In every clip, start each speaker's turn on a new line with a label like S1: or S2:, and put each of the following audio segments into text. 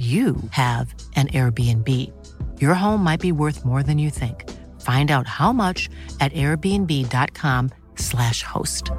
S1: you have an Airbnb. Your home might be worth more than you think. Find out how much at airbnb.com/slash host.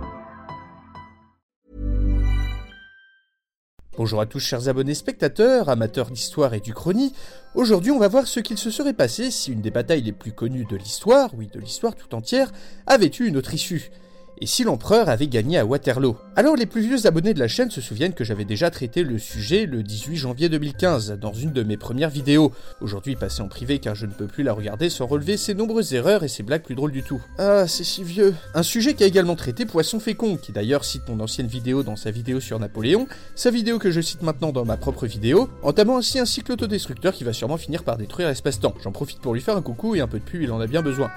S2: Bonjour à tous, chers abonnés spectateurs, amateurs d'histoire et du chrony. Aujourd'hui, on va voir ce qu'il se serait passé si une des batailles les plus connues de l'histoire, oui, de l'histoire tout entière, avait eu une autre issue et si l'empereur avait gagné à Waterloo? Alors les plus vieux abonnés de la chaîne se souviennent que j'avais déjà traité le sujet le 18 janvier 2015 dans une de mes premières vidéos, aujourd'hui passée en privé car je ne peux plus la regarder sans relever ses nombreuses erreurs et ses blagues plus drôles du tout. Ah, c'est si vieux. Un sujet qui a également traité Poisson Fécond, qui d'ailleurs cite mon ancienne vidéo dans sa vidéo sur Napoléon, sa vidéo que je cite maintenant dans ma propre vidéo, entamant ainsi un cycle autodestructeur qui va sûrement finir par détruire l'espace-temps. J'en profite pour lui faire un coucou et un peu de pub, il en a bien besoin.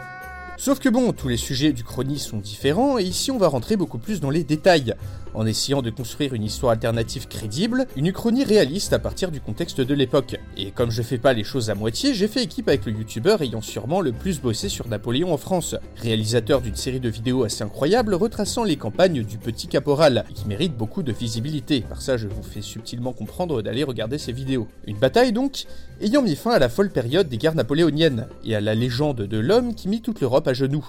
S2: Sauf que bon, tous les sujets du chrony sont différents, et ici on va rentrer beaucoup plus dans les détails, en essayant de construire une histoire alternative crédible, une uchronie réaliste à partir du contexte de l'époque. Et comme je fais pas les choses à moitié, j'ai fait équipe avec le youtubeur ayant sûrement le plus bossé sur Napoléon en France, réalisateur d'une série de vidéos assez incroyables retraçant les campagnes du petit caporal, qui mérite beaucoup de visibilité, par ça je vous fais subtilement comprendre d'aller regarder ces vidéos. Une bataille donc, ayant mis fin à la folle période des guerres napoléoniennes, et à la légende de l'homme qui mit toute l'Europe à genoux.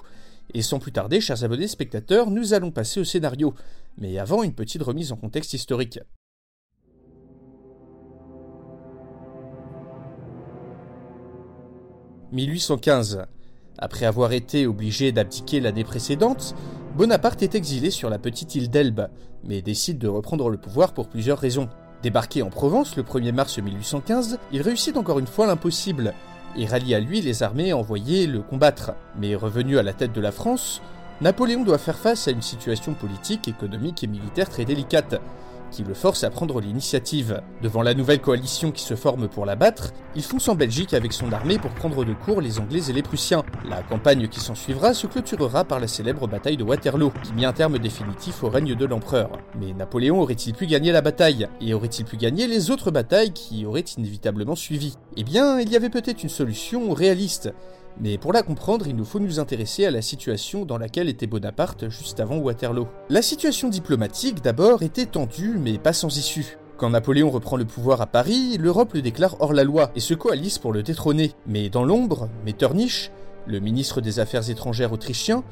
S2: Et sans plus tarder, chers abonnés spectateurs, nous allons passer au scénario. Mais avant, une petite remise en contexte historique. « 1815. Après avoir été obligé d'abdiquer l'année précédente, Bonaparte est exilé sur la petite île d'Elbe, mais décide de reprendre le pouvoir pour plusieurs raisons. Débarqué en Provence le 1er mars 1815, il réussit encore une fois l'impossible, et rallie à lui les armées envoyées le combattre. Mais revenu à la tête de la France, Napoléon doit faire face à une situation politique, économique et militaire très délicate, qui le force à prendre l'initiative. Devant la nouvelle coalition qui se forme pour la battre, il fonce en Belgique avec son armée pour prendre de court les Anglais et les Prussiens. La campagne qui s'ensuivra se clôturera par la célèbre bataille de Waterloo, qui mit un terme définitif au règne de l'empereur. Mais Napoléon aurait-il pu gagner la bataille? Et aurait-il pu gagner les autres batailles qui auraient inévitablement suivi? Eh bien, il y avait peut-être une solution réaliste, mais pour la comprendre, il nous faut nous intéresser à la situation dans laquelle était Bonaparte juste avant Waterloo. La situation diplomatique d'abord était tendue mais pas sans issue. Quand Napoléon reprend le pouvoir à Paris, l'Europe le déclare hors la loi et se coalise pour le détrôner. Mais dans l'ombre, Metternich, le ministre des Affaires étrangères autrichien,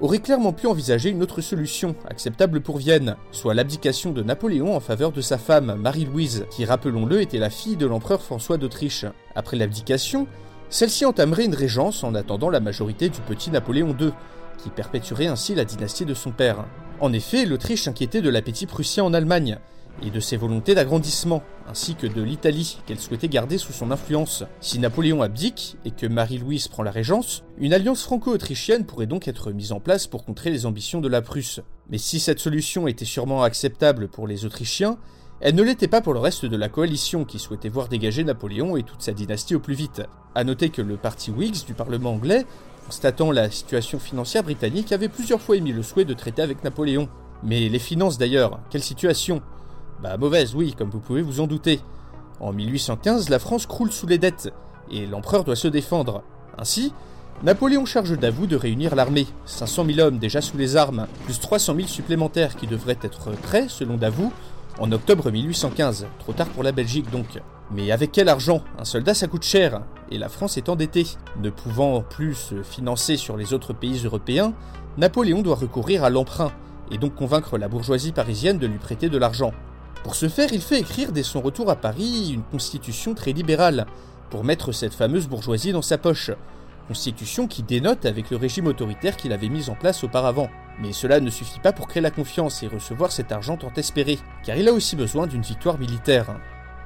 S2: aurait clairement pu envisager une autre solution, acceptable pour Vienne, soit l'abdication de Napoléon en faveur de sa femme, Marie-Louise, qui rappelons-le était la fille de l'empereur François d'Autriche. Après l'abdication, celle-ci entamerait une régence en attendant la majorité du petit Napoléon II, qui perpétuerait ainsi la dynastie de son père. En effet, l'Autriche s'inquiétait de l'appétit prussien en Allemagne, et de ses volontés d'agrandissement, ainsi que de l'Italie qu'elle souhaitait garder sous son influence. Si Napoléon abdique et que Marie-Louise prend la régence, une alliance franco-autrichienne pourrait donc être mise en place pour contrer les ambitions de la Prusse. Mais si cette solution était sûrement acceptable pour les Autrichiens, elle ne l'était pas pour le reste de la coalition qui souhaitait voir dégager Napoléon et toute sa dynastie au plus vite. A noter que le parti Whigs du Parlement anglais, constatant la situation financière britannique, avait plusieurs fois émis le souhait de traiter avec Napoléon. Mais les finances d'ailleurs, quelle situation? Bah mauvaise, oui, comme vous pouvez vous en douter. En 1815, la France croule sous les dettes, et l'empereur doit se défendre. Ainsi, Napoléon charge Davout de réunir l'armée, 500 000 hommes déjà sous les armes, plus 300 000 supplémentaires qui devraient être prêts, selon Davout, en octobre 1815, trop tard pour la Belgique donc. Mais avec quel argent? Un soldat ça coûte cher, et la France est endettée. Ne pouvant plus se financer sur les autres pays européens, Napoléon doit recourir à l'emprunt, et donc convaincre la bourgeoisie parisienne de lui prêter de l'argent. Pour ce faire, il fait écrire dès son retour à Paris une constitution très libérale, pour mettre cette fameuse bourgeoisie dans sa poche. Constitution qui dénote avec le régime autoritaire qu'il avait mis en place auparavant. Mais cela ne suffit pas pour créer la confiance et recevoir cet argent tant espéré, car il a aussi besoin d'une victoire militaire.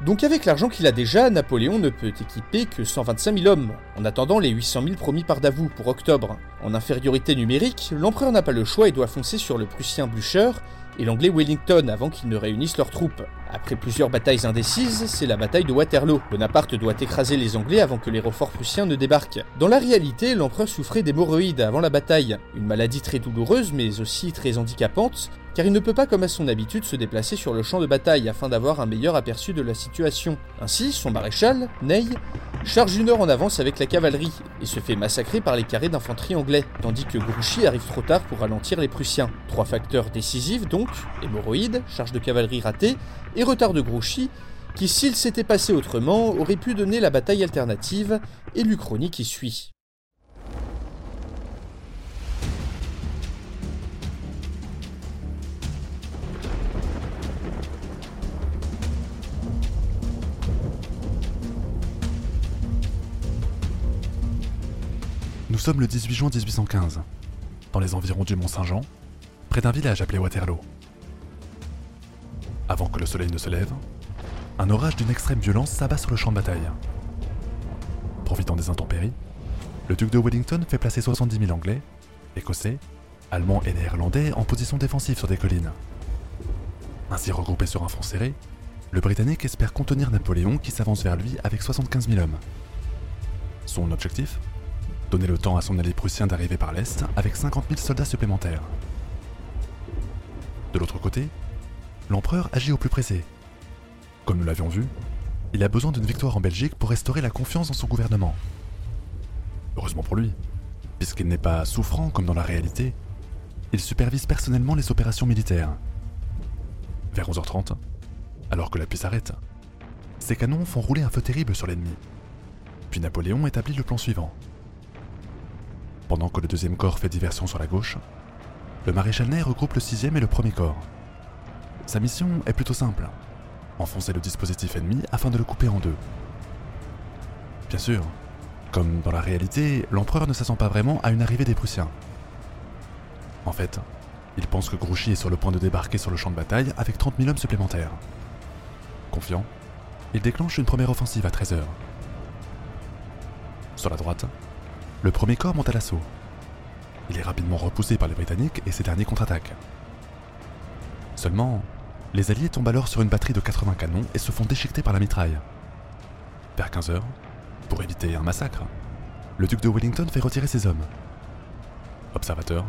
S2: Donc avec l'argent qu'il a déjà, Napoléon ne peut équiper que 125 000 hommes, en attendant les 800 000 promis par Davout pour octobre. En infériorité numérique, l'empereur n'a pas le choix et doit foncer sur le prussien Blücher et l'anglais Wellington avant qu'ils ne réunissent leurs troupes. Après plusieurs batailles indécises, c'est la bataille de Waterloo. Bonaparte doit écraser les Anglais avant que les renforts prussiens ne débarquent. Dans la réalité, l'empereur souffrait d'hémorroïdes avant la bataille, une maladie très douloureuse mais aussi très handicapante, car il ne peut pas comme à son habitude se déplacer sur le champ de bataille afin d'avoir un meilleur aperçu de la situation. Ainsi, son maréchal, Ney, charge une heure en avance avec la cavalerie et se fait massacrer par les carrés d'infanterie anglais, tandis que Grouchy arrive trop tard pour ralentir les Prussiens. Trois facteurs décisifs donc, hémorroïdes, charge de cavalerie ratée et retard de Grouchy, qui s'il s'était passé autrement aurait pu donner la bataille alternative et l'Uchronie qui suit.
S3: Nous sommes le 18 juin 1815, dans les environs du Mont-Saint-Jean, près d'un village appelé Waterloo. Avant que le soleil ne se lève, un orage d'une extrême violence s'abat sur le champ de bataille. Profitant des intempéries, le duc de Wellington fait placer 70 000 Anglais, Écossais, Allemands et Néerlandais en position défensive sur des collines. Ainsi regroupés sur un front serré, le Britannique espère contenir Napoléon qui s'avance vers lui avec 75 000 hommes. Son objectif? Donner le temps à son allié prussien d'arriver par l'Est avec 50 000 soldats supplémentaires. De l'autre côté, l'empereur agit au plus pressé. Comme nous l'avions vu, il a besoin d'une victoire en Belgique pour restaurer la confiance dans son gouvernement. Heureusement pour lui, puisqu'il n'est pas souffrant comme dans la réalité, il supervise personnellement les opérations militaires. Vers 11h30, alors que la pluie s'arrête, ses canons font rouler un feu terrible sur l'ennemi. Puis Napoléon établit le plan suivant. Pendant que le deuxième corps fait diversion sur la gauche, le maréchal Ney regroupe le sixième et le premier corps. Sa mission est plutôt simple enfoncer le dispositif ennemi afin de le couper en deux. Bien sûr, comme dans la réalité, l'empereur ne s'attend pas vraiment à une arrivée des Prussiens. En fait, il pense que Grouchy est sur le point de débarquer sur le champ de bataille avec 30 000 hommes supplémentaires. Confiant, il déclenche une première offensive à 13h. Sur la droite, le premier corps monte à l'assaut. Il est rapidement repoussé par les Britanniques et ces derniers contre-attaquent. Seulement, les Alliés tombent alors sur une batterie de 80 canons et se font déchiqueter par la mitraille. Vers 15h, pour éviter un massacre, le duc de Wellington fait retirer ses hommes. Observateur,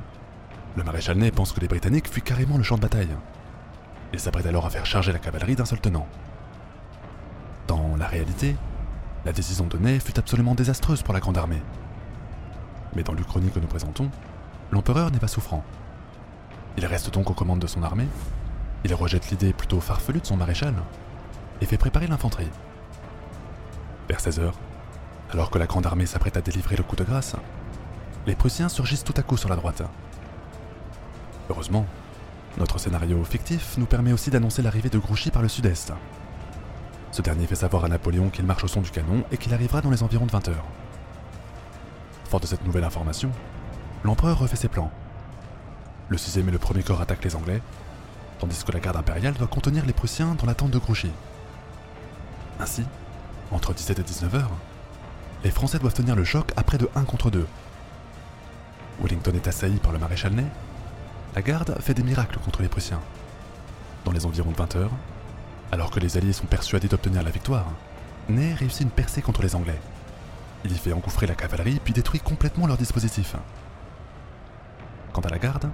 S3: le maréchal Ney pense que les Britanniques fuient carrément le champ de bataille. Il s'apprête alors à faire charger la cavalerie d'un seul tenant. Dans la réalité, la décision de Ney fut absolument désastreuse pour la Grande Armée. Mais dans l'Uchronie que nous présentons, l'empereur n'est pas souffrant. Il reste donc aux commandes de son armée, il rejette l'idée plutôt farfelue de son maréchal, et fait préparer l'infanterie. Vers 16h, alors que la grande armée s'apprête à délivrer le coup de grâce, les Prussiens surgissent tout à coup sur la droite. Heureusement, notre scénario fictif nous permet aussi d'annoncer l'arrivée de Grouchy par le sud-est. Ce dernier fait savoir à Napoléon qu'il marche au son du canon et qu'il arrivera dans les environs de 20 heures. Fort de cette nouvelle information, l'empereur refait ses plans. Le 6 et le premier corps attaquent les Anglais, tandis que la garde impériale doit contenir les Prussiens dans l'attente de Grouchy. Ainsi, entre 17 et 19 heures, les Français doivent tenir le choc à près de 1 contre 2. Wellington est assailli par le maréchal Ney. La garde fait des miracles contre les Prussiens. Dans les environs de 20 heures, alors que les Alliés sont persuadés d'obtenir la victoire, Ney réussit une percée contre les Anglais. Il y fait engouffrer la cavalerie puis détruit complètement leur dispositif. Quant à la garde,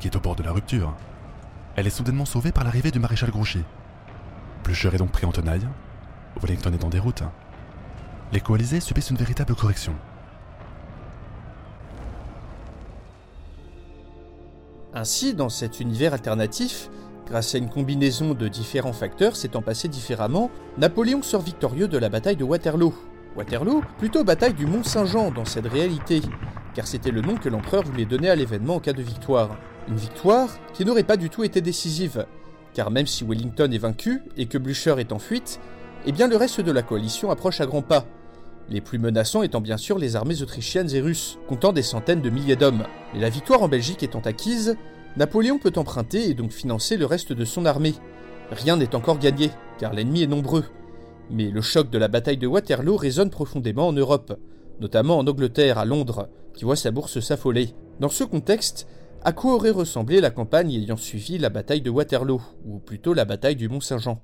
S3: qui est au bord de la rupture, elle est soudainement sauvée par l'arrivée du maréchal Grouchy. Blücher est donc pris en tenaille, Wellington est en déroute. Les coalisés subissent une véritable correction.
S2: Ainsi, dans cet univers alternatif, grâce à une combinaison de différents facteurs s'étant passés différemment, Napoléon sort victorieux de la bataille de Waterloo. Waterloo, plutôt bataille du Mont-Saint-Jean dans cette réalité, car c'était le nom que l'empereur voulait donner à l'événement en cas de victoire. Une victoire qui n'aurait pas du tout été décisive, car même si Wellington est vaincu et que Blücher est en fuite, eh bien le reste de la coalition approche à grands pas. Les plus menaçants étant bien sûr les armées autrichiennes et russes, comptant des centaines de milliers d'hommes. Mais la victoire en Belgique étant acquise, Napoléon peut emprunter et donc financer le reste de son armée. Rien n'est encore gagné, car l'ennemi est nombreux. Mais le choc de la bataille de Waterloo résonne profondément en Europe, notamment en Angleterre, à Londres, qui voit sa bourse s'affoler. Dans ce contexte, À quoi aurait ressemblé la campagne ayant suivi la bataille de Waterloo, ou plutôt la bataille du Mont-Saint-Jean?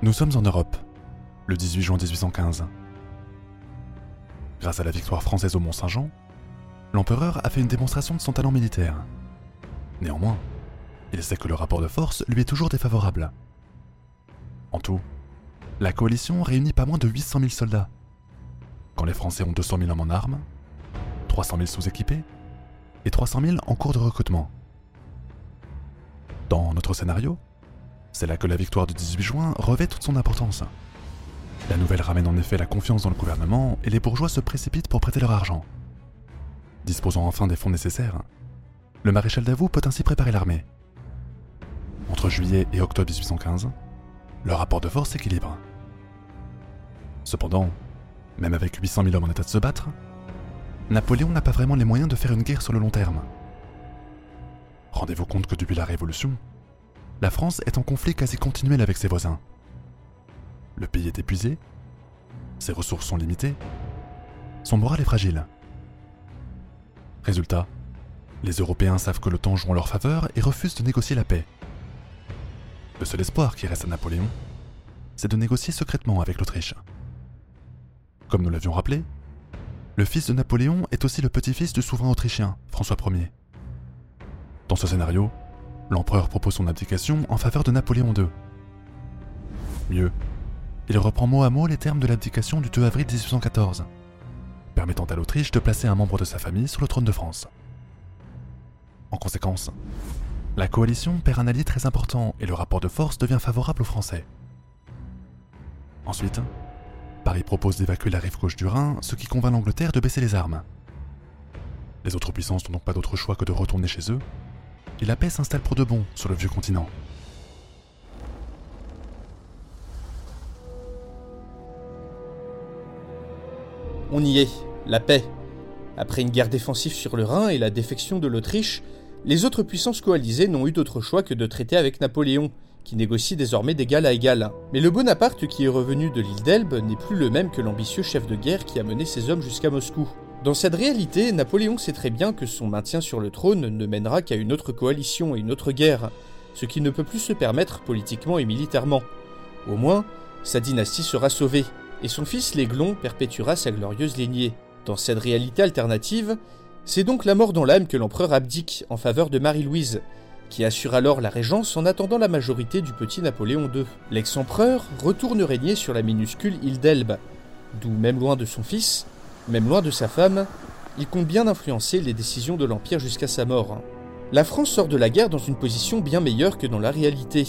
S3: Nous sommes en Europe, le 18 juin 1815. Grâce à la victoire française au Mont-Saint-Jean, l'empereur a fait une démonstration de son talent militaire. Néanmoins, il sait que le rapport de force lui est toujours défavorable. En tout, la coalition réunit pas moins de 800 000 soldats, quand les Français ont 200 000 hommes en armes, 300 000 sous-équipés et 300 000 en cours de recrutement. Dans notre scénario, c'est là que la victoire du 18 juin revêt toute son importance. La nouvelle ramène en effet la confiance dans le gouvernement et les bourgeois se précipitent pour prêter leur argent. Disposant enfin des fonds nécessaires, le maréchal Davout peut ainsi préparer l'armée. Entre juillet et octobre 1815, le rapport de force s'équilibre. Cependant, même avec 800 000 hommes en état de se battre, Napoléon n'a pas vraiment les moyens de faire une guerre sur le long terme. Rendez-vous compte que depuis la Révolution, la France est en conflit quasi continuel avec ses voisins. Le pays est épuisé, ses ressources sont limitées, son moral est fragile. Résultat, les Européens savent que le temps joue en leur faveur et refusent de négocier la paix. Le seul espoir qui reste à Napoléon, c'est de négocier secrètement avec l'Autriche. Comme nous l'avions rappelé, le fils de Napoléon est aussi le petit-fils du souverain autrichien, François Ier. Dans ce scénario, l'empereur propose son abdication en faveur de Napoléon II. Mieux, il reprend mot à mot les termes de l'abdication du 2 avril 1814, permettant à l'Autriche de placer un membre de sa famille sur le trône de France. En conséquence, la coalition perd un allié très important et le rapport de force devient favorable aux Français. Ensuite, Paris propose d'évacuer la rive gauche du Rhin, ce qui convainc l'Angleterre de baisser les armes. Les autres puissances n'ont donc pas d'autre choix que de retourner chez eux, et la paix s'installe pour de bon sur le vieux continent.
S2: On y est, la paix. Après une guerre défensive sur le Rhin et la défection de l'Autriche, les autres puissances coalisées n'ont eu d'autre choix que de traiter avec Napoléon, qui négocie désormais d'égal à égal. Mais le Bonaparte qui est revenu de l'île d'Elbe n'est plus le même que l'ambitieux chef de guerre qui a mené ses hommes jusqu'à Moscou. Dans cette réalité, Napoléon sait très bien que son maintien sur le trône ne mènera qu'à une autre coalition et une autre guerre, ce qui ne peut plus se permettre politiquement et militairement. Au moins, sa dynastie sera sauvée, et son fils l'Aiglon perpétuera sa glorieuse lignée. Dans cette réalité alternative, c'est donc la mort dans l'âme que l'empereur abdique en faveur de Marie-Louise, qui assure alors la régence en attendant la majorité du petit Napoléon II. L'ex-empereur retourne régner sur la minuscule île d'Elbe, d'où, même loin de son fils, même loin de sa femme, il compte bien influencer les décisions de l'Empire jusqu'à sa mort. La France sort de la guerre dans une position bien meilleure que dans la réalité.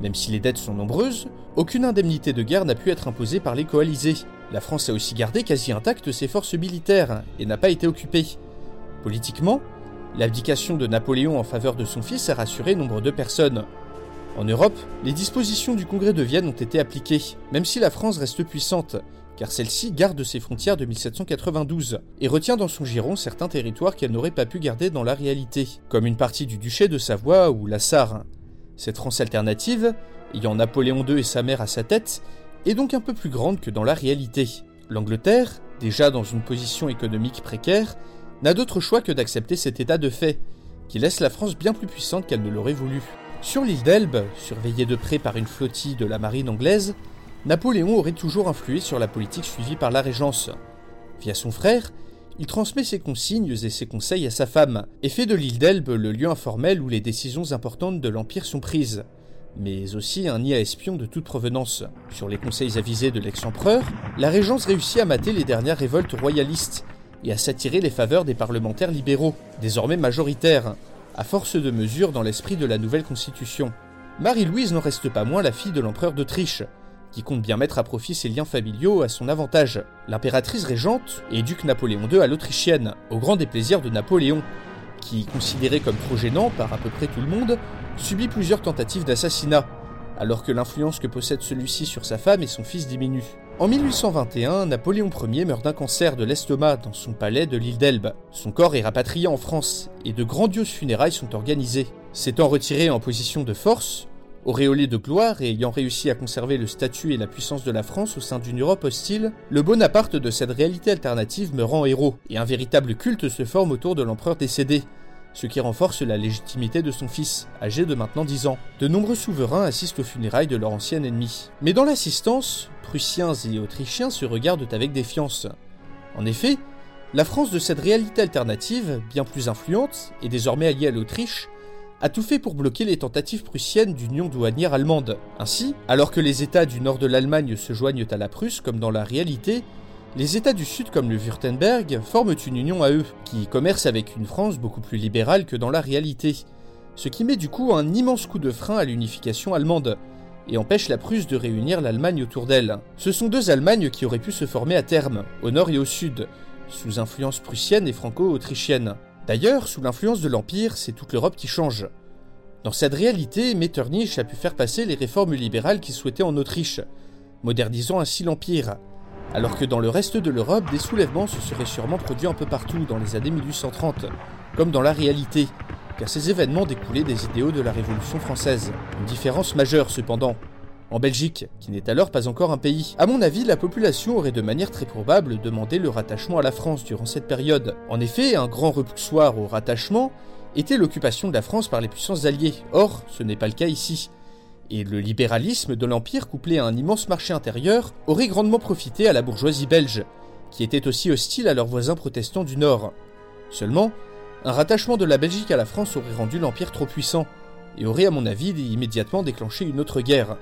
S2: Même si les dettes sont nombreuses, aucune indemnité de guerre n'a pu être imposée par les coalisés. La France a aussi gardé quasi intactes ses forces militaires et n'a pas été occupée. Politiquement, l'abdication de Napoléon en faveur de son fils a rassuré nombre de personnes. En Europe, les dispositions du Congrès de Vienne ont été appliquées, même si la France reste puissante, car celle-ci garde ses frontières de 1792 et retient dans son giron certains territoires qu'elle n'aurait pas pu garder dans la réalité, comme une partie du duché de Savoie ou la Sarre. Cette France alternative, ayant Napoléon II et sa mère à sa tête, est donc un peu plus grande que dans la réalité. L'Angleterre, déjà dans une position économique précaire, n'a d'autre choix que d'accepter cet état de fait, qui laisse la France bien plus puissante qu'elle ne l'aurait voulu. Sur l'île d'Elbe, surveillée de près par une flottille de la marine anglaise, Napoléon aurait toujours influé sur la politique suivie par la Régence. Via son frère, il transmet ses consignes et ses conseils à sa femme, et fait de l'île d'Elbe le lieu informel où les décisions importantes de l'Empire sont prises, mais aussi un nid à espions de toute provenance. Sur les conseils avisés de l'ex-empereur, la Régence réussit à mater les dernières révoltes royalistes et à s'attirer les faveurs des parlementaires libéraux, désormais majoritaires, à force de mesures dans l'esprit de la nouvelle constitution. Marie-Louise n'en reste pas moins la fille de l'empereur d'Autriche, qui compte bien mettre à profit ses liens familiaux à son avantage. L'impératrice régente duc Napoléon II à l'Autrichienne, au grand déplaisir de Napoléon, qui, considéré comme trop gênant par à peu près tout le monde, subit plusieurs tentatives d'assassinat, alors que l'influence que possède celui-ci sur sa femme et son fils diminue. En 1821, Napoléon Ier meurt d'un cancer de l'estomac dans son palais de l'île d'Elbe. Son corps est rapatrié en France et de grandioses funérailles sont organisées. S'étant retiré en position de force, auréolé de gloire et ayant réussi à conserver le statut et la puissance de la France au sein d'une Europe hostile, le Bonaparte de cette réalité alternative me rend héros, et un véritable culte se forme autour de l'empereur décédé, ce qui renforce la légitimité de son fils, âgé de maintenant 10 ans. De nombreux souverains assistent aux funérailles de leur ancien ennemi. Mais dans l'assistance, Prussiens et Autrichiens se regardent avec défiance. En effet, la France de cette réalité alternative, bien plus influente, et désormais alliée à l'Autriche, a tout fait pour bloquer les tentatives prussiennes d'union douanière allemande. Ainsi, alors que les États du nord de l'Allemagne se joignent à la Prusse comme dans la réalité, les États du Sud comme le Württemberg forment une union à eux, qui commerce avec une France beaucoup plus libérale que dans la réalité, ce qui met du coup un immense coup de frein à l'unification allemande, et empêche la Prusse de réunir l'Allemagne autour d'elle. Ce sont deux Allemagnes qui auraient pu se former à terme, au nord et au sud, sous influence prussienne et franco-autrichienne. D'ailleurs, sous l'influence de l'Empire, c'est toute l'Europe qui change. Dans cette réalité, Metternich a pu faire passer les réformes libérales qu'il souhaitait en Autriche, modernisant ainsi l'Empire, alors que dans le reste de l'Europe, des soulèvements se seraient sûrement produits un peu partout dans les années 1830, comme dans la réalité, car ces événements découlaient des idéaux de la Révolution française. Une différence majeure cependant. En Belgique, qui n'est alors pas encore un pays. À mon avis, la population aurait de manière très probable demandé le rattachement à la France durant cette période. En effet, un grand repoussoir au rattachement était l'occupation de la France par les puissances alliées. Or, ce n'est pas le cas ici et le libéralisme de l'Empire couplé à un immense marché intérieur aurait grandement profité à la bourgeoisie belge, qui était aussi hostile à leurs voisins protestants du Nord. Seulement, un rattachement de la Belgique à la France aurait rendu l'Empire trop puissant, et aurait à mon avis immédiatement déclenché une autre guerre.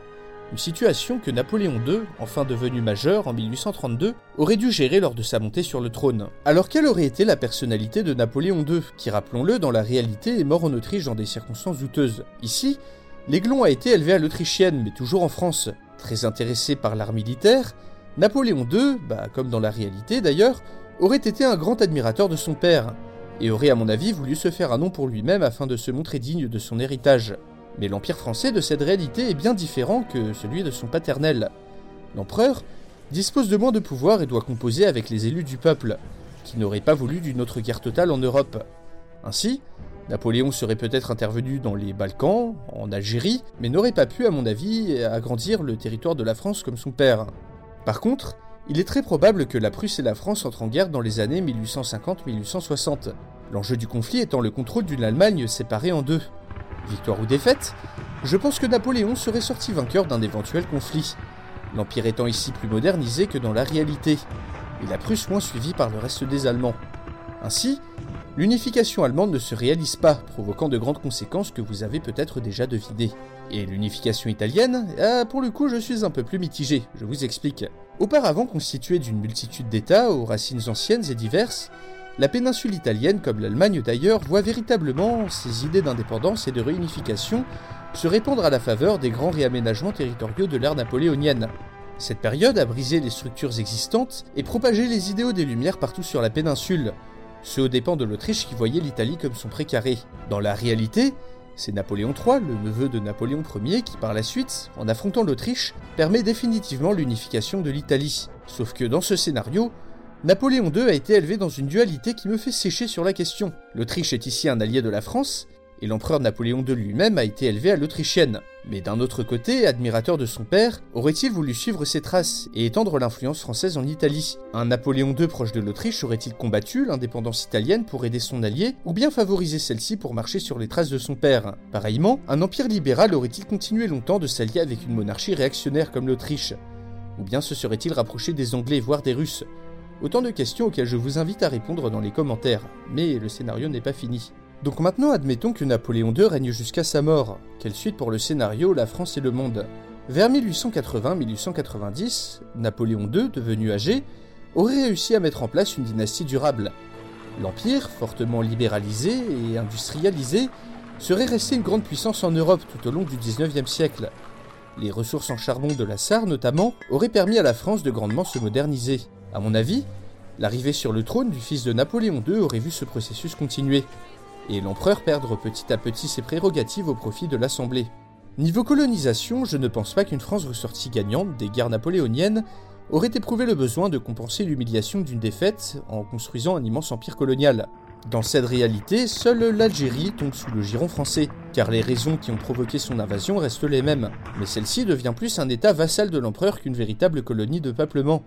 S2: Une situation que Napoléon II, enfin devenu majeur en 1832, aurait dû gérer lors de sa montée sur le trône. Alors quelle aurait été la personnalité de Napoléon II, qui rappelons-le dans la réalité est mort en Autriche dans des circonstances douteuses? Ici, L'aiglon a été élevé à l'autrichienne, mais toujours en France. Très intéressé par l'art militaire, Napoléon II, bah, comme dans la réalité d'ailleurs, aurait été un grand admirateur de son père, et aurait à mon avis voulu se faire un nom pour lui-même afin de se montrer digne de son héritage. Mais l'Empire français de cette réalité est bien différent que celui de son paternel. L'empereur dispose de moins de pouvoir et doit composer avec les élus du peuple, qui n'auraient pas voulu d'une autre guerre totale en Europe. Ainsi, Napoléon serait peut-être intervenu dans les Balkans, en Algérie, mais n'aurait pas pu, à mon avis, agrandir le territoire de la France comme son père. Par contre, il est très probable que la Prusse et la France entrent en guerre dans les années 1850-1860, l'enjeu du conflit étant le contrôle d'une Allemagne séparée en deux. Victoire ou défaite, je pense que Napoléon serait sorti vainqueur d'un éventuel conflit, l'Empire étant ici plus modernisé que dans la réalité, et la Prusse moins suivie par le reste des Allemands. Ainsi, l'unification allemande ne se réalise pas, provoquant de grandes conséquences que vous avez peut-être déjà devinées. Et l'unification italienne, ah, pour le coup je suis un peu plus mitigé, je vous explique. Auparavant constituée d'une multitude d'États aux racines anciennes et diverses, la péninsule italienne, comme l'Allemagne d'ailleurs, voit véritablement ses idées d'indépendance et de réunification se répandre à la faveur des grands réaménagements territoriaux de l'ère napoléonienne. Cette période a brisé les structures existantes et propagé les idéaux des Lumières partout sur la péninsule, ce aux dépens de l'Autriche qui voyait l'Italie comme son précaré. Dans la réalité, c'est Napoléon III, le neveu de Napoléon Ier, qui par la suite, en affrontant l'Autriche, permet définitivement l'unification de l'Italie. Sauf que dans ce scénario, Napoléon II a été élevé dans une dualité qui me fait sécher sur la question. L'Autriche est ici un allié de la France, et l'empereur Napoléon II lui-même a été élevé à l'autrichienne. Mais d'un autre côté, admirateur de son père, aurait-il voulu suivre ses traces et étendre l'influence française en Italie? Un Napoléon II proche de l'Autriche aurait-il combattu l'indépendance italienne pour aider son allié, ou bien favoriser celle-ci pour marcher sur les traces de son père? Pareillement, un empire libéral aurait-il continué longtemps de s'allier avec une monarchie réactionnaire comme l'Autriche? Ou bien se serait-il rapproché des Anglais, voire des Russes? Autant de questions auxquelles je vous invite à répondre dans les commentaires, mais le scénario n'est pas fini. Donc maintenant admettons que Napoléon II règne jusqu'à sa mort. Quelle suite pour le scénario La France et le monde? Vers 1880-1890, Napoléon II, devenu âgé, aurait réussi à mettre en place une dynastie durable. L'Empire, fortement libéralisé et industrialisé, serait resté une grande puissance en Europe tout au long du XIXe siècle. Les ressources en charbon de la Sarre notamment auraient permis à la France de grandement se moderniser. À mon avis, l'arrivée sur le trône du fils de Napoléon II aurait vu ce processus continuer et l'empereur perdre petit à petit ses prérogatives au profit de l'Assemblée. Niveau colonisation, je ne pense pas qu'une France ressortie gagnante des guerres napoléoniennes aurait éprouvé le besoin de compenser l'humiliation d'une défaite en construisant un immense empire colonial. Dans cette réalité, seule l'Algérie tombe sous le giron français, car les raisons qui ont provoqué son invasion restent les mêmes, mais celle-ci devient plus un état vassal de l'empereur qu'une véritable colonie de peuplement.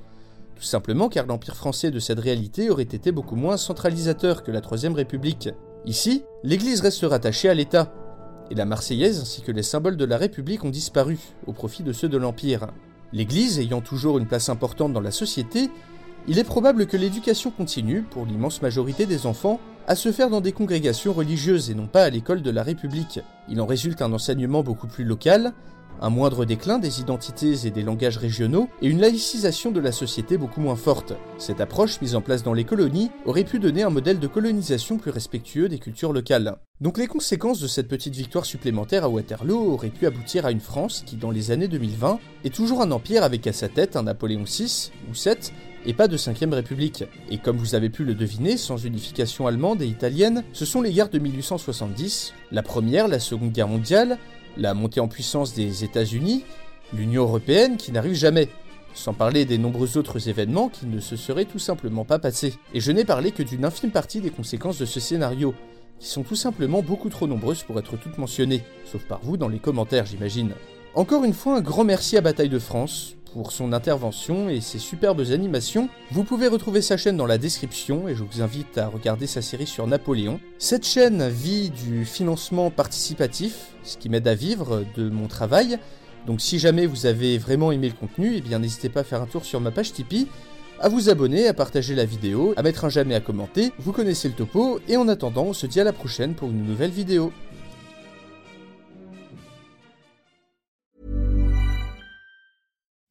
S2: Tout simplement car l'empire français de cette réalité aurait été beaucoup moins centralisateur que la Troisième République. Ici, l'Église reste rattachée à l'État, et la Marseillaise ainsi que les symboles de la République ont disparu au profit de ceux de l'Empire. L'Église ayant toujours une place importante dans la société, il est probable que l'éducation continue, pour l'immense majorité des enfants, à se faire dans des congrégations religieuses et non pas à l'école de la République. Il en résulte un enseignement beaucoup plus local, un moindre déclin des identités et des langages régionaux et une laïcisation de la société beaucoup moins forte. Cette approche mise en place dans les colonies aurait pu donner un modèle de colonisation plus respectueux des cultures locales. Donc les conséquences de cette petite victoire supplémentaire à Waterloo auraient pu aboutir à une France qui, dans les années 2020, est toujours un empire avec à sa tête un Napoléon VI ou VII et pas de 5ème République. Et comme vous avez pu le deviner, sans unification allemande et italienne, ce sont les guerres de 1870, la première, la seconde guerre mondiale, la montée en puissance des États-Unis, l'Union européenne qui n'arrive jamais, sans parler des nombreux autres événements qui ne se seraient tout simplement pas passés. Et je n'ai parlé que d'une infime partie des conséquences de ce scénario, qui sont tout simplement beaucoup trop nombreuses pour être toutes mentionnées, sauf par vous dans les commentaires j'imagine. Encore une fois, un grand merci à Bataille de France pour son intervention et ses superbes animations. Vous pouvez retrouver sa chaîne dans la description et je vous invite à regarder sa série sur Napoléon. Cette chaîne vit du financement participatif, ce qui m'aide à vivre de mon travail. Donc si jamais vous avez vraiment aimé le contenu, eh bien n'hésitez pas à faire un tour sur ma page Tipeee, à vous abonner, à partager la vidéo, à mettre un jamais à commenter, vous connaissez le topo, et en attendant, on se dit à la prochaine pour une nouvelle vidéo.